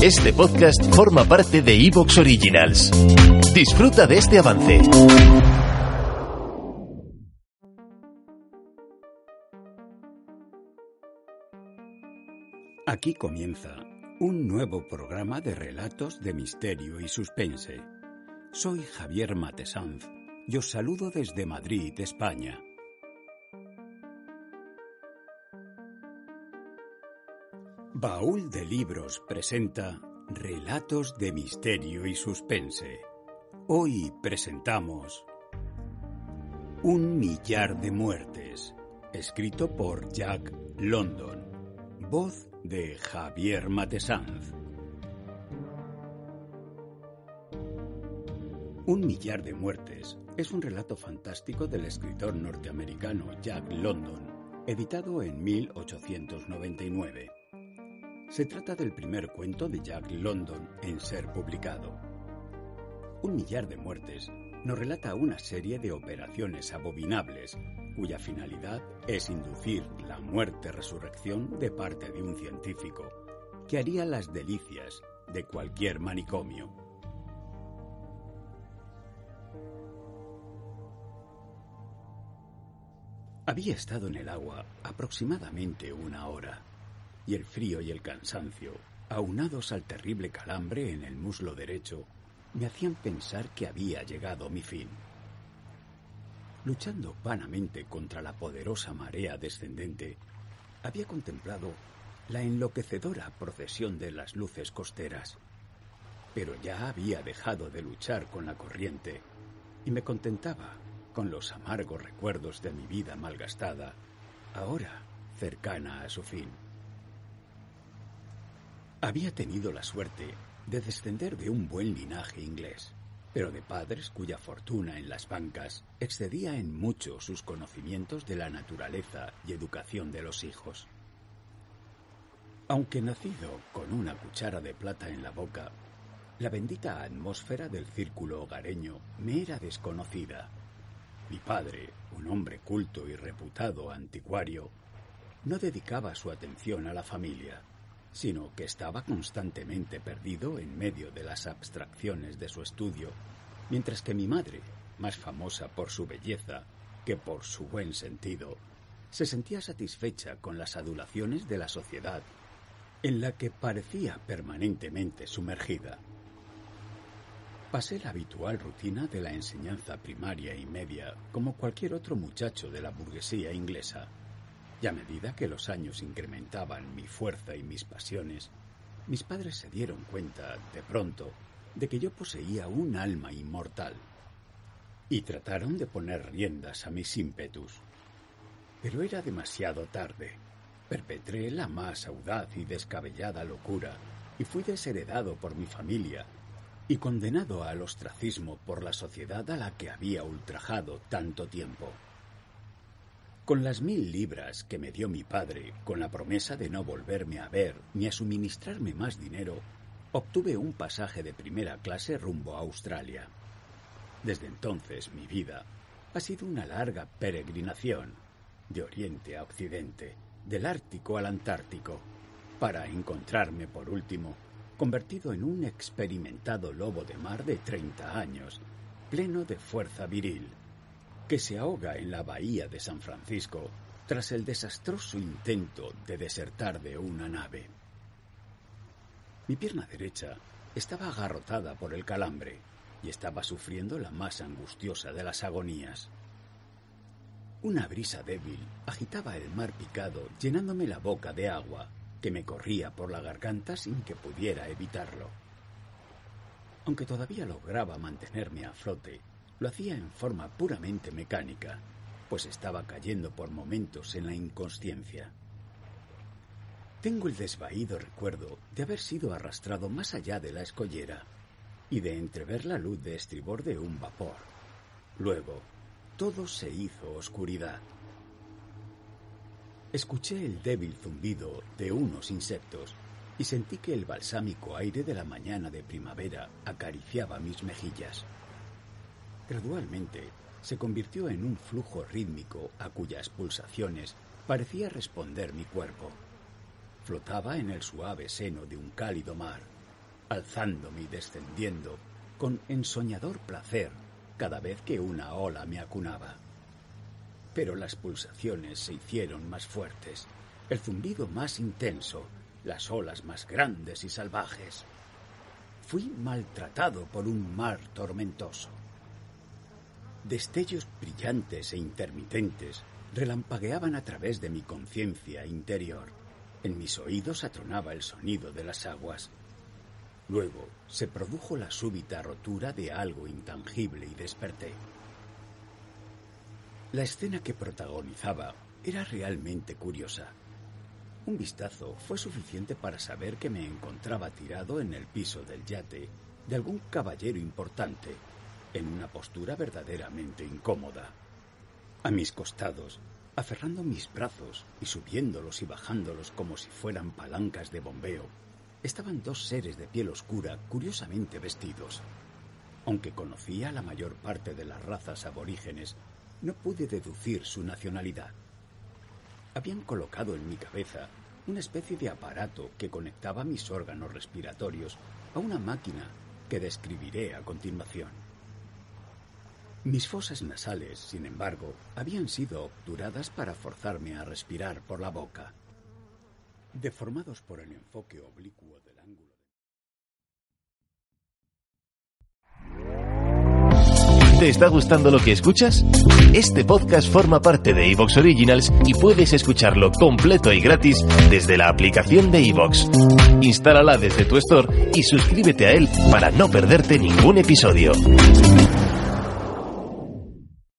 Este podcast forma parte de Evox Originals. Disfruta de este avance. Aquí comienza un nuevo programa de relatos de misterio y suspense. Soy Javier Matesanz y os saludo desde Madrid, España. Baúl de Libros presenta Relatos de Misterio y Suspense. Hoy presentamos Un millar de muertes, escrito por Jack London, voz de Javier Matesanz. Un millar de muertes es un relato fantástico del escritor norteamericano Jack London, editado en 1899. Se trata del primer cuento de Jack London en ser publicado. Un millar de muertes nos relata una serie de operaciones abominables cuya finalidad es inducir la muerte-resurrección de parte de un científico que haría las delicias de cualquier manicomio. Había estado en el agua aproximadamente una hora y el frío y el cansancio, aunados al terrible calambre en el muslo derecho, me hacían pensar que había llegado mi fin. Luchando vanamente contra la poderosa marea descendente, había contemplado la enloquecedora procesión de las luces costeras, pero ya había dejado de luchar con la corriente y me contentaba con los amargos recuerdos de mi vida malgastada, ahora cercana a su fin. Había tenido la suerte de descender de un buen linaje inglés, pero de padres cuya fortuna en las bancas excedía en mucho sus conocimientos de la naturaleza y educación de los hijos. Aunque nacido con una cuchara de plata en la boca, la bendita atmósfera del círculo hogareño me era desconocida. Mi padre, un hombre culto y reputado anticuario, no dedicaba su atención a la familia sino que estaba constantemente perdido en medio de las abstracciones de su estudio, mientras que mi madre, más famosa por su belleza que por su buen sentido, se sentía satisfecha con las adulaciones de la sociedad, en la que parecía permanentemente sumergida. Pasé la habitual rutina de la enseñanza primaria y media como cualquier otro muchacho de la burguesía inglesa y a medida que los años incrementaban mi fuerza y mis pasiones, mis padres se dieron cuenta, de pronto, de que yo poseía un alma inmortal. Y trataron de poner riendas a mis ímpetus. Pero era demasiado tarde. Perpetré la más audaz y descabellada locura y fui desheredado por mi familia y condenado al ostracismo por la sociedad a la que había ultrajado tanto tiempo. Con las mil libras que me dio mi padre, con la promesa de no volverme a ver ni a suministrarme más dinero, obtuve un pasaje de primera clase rumbo a Australia. Desde entonces mi vida ha sido una larga peregrinación, de oriente a occidente, del Ártico al Antártico, para encontrarme por último convertido en un experimentado lobo de mar de 30 años, pleno de fuerza viril que se ahoga en la bahía de San Francisco tras el desastroso intento de desertar de una nave. Mi pierna derecha estaba agarrotada por el calambre y estaba sufriendo la más angustiosa de las agonías. Una brisa débil agitaba el mar picado, llenándome la boca de agua que me corría por la garganta sin que pudiera evitarlo. Aunque todavía lograba mantenerme a flote, lo hacía en forma puramente mecánica, pues estaba cayendo por momentos en la inconsciencia. Tengo el desvaído recuerdo de haber sido arrastrado más allá de la escollera y de entrever la luz de estribor de un vapor. Luego, todo se hizo oscuridad. Escuché el débil zumbido de unos insectos y sentí que el balsámico aire de la mañana de primavera acariciaba mis mejillas. Gradualmente se convirtió en un flujo rítmico a cuyas pulsaciones parecía responder mi cuerpo. Flotaba en el suave seno de un cálido mar alzándome y descendiendo con ensoñador placer cada vez que una ola me acunaba. Pero las pulsaciones se hicieron más fuertes, el zumbido más intenso, las olas más grandes y salvajes. Fui maltratado por un mar tormentoso. Destellos brillantes e intermitentes relampagueaban a través de mi conciencia interior. En mis oídos atronaba el sonido de las aguas. Luego se produjo la súbita rotura de algo intangible y desperté. La escena que protagonizaba era realmente curiosa. Un vistazo fue suficiente para saber que me encontraba tirado en el piso del yate de algún caballero importante, en una postura verdaderamente incómoda. A mis costados, aferrando mis brazos y subiéndolos y bajándolos como si fueran palancas de bombeo, estaban dos seres de piel oscura curiosamente vestidos. Aunque conocía la mayor parte de las razas aborígenes, no pude deducir su nacionalidad. Habían colocado en mi cabeza una especie de aparato que conectaba mis órganos respiratorios a una máquina que describiré a continuación. Mis fosas nasales, sin embargo, habían sido obturadas para forzarme a respirar por la boca. Deformados por el enfoque oblicuo del ángulo. ¿Te está gustando lo que escuchas? Este podcast forma parte de Evox Originals y puedes escucharlo completo y gratis desde la aplicación de Evox. Instálala desde tu store y suscríbete a él para no perderte ningún episodio.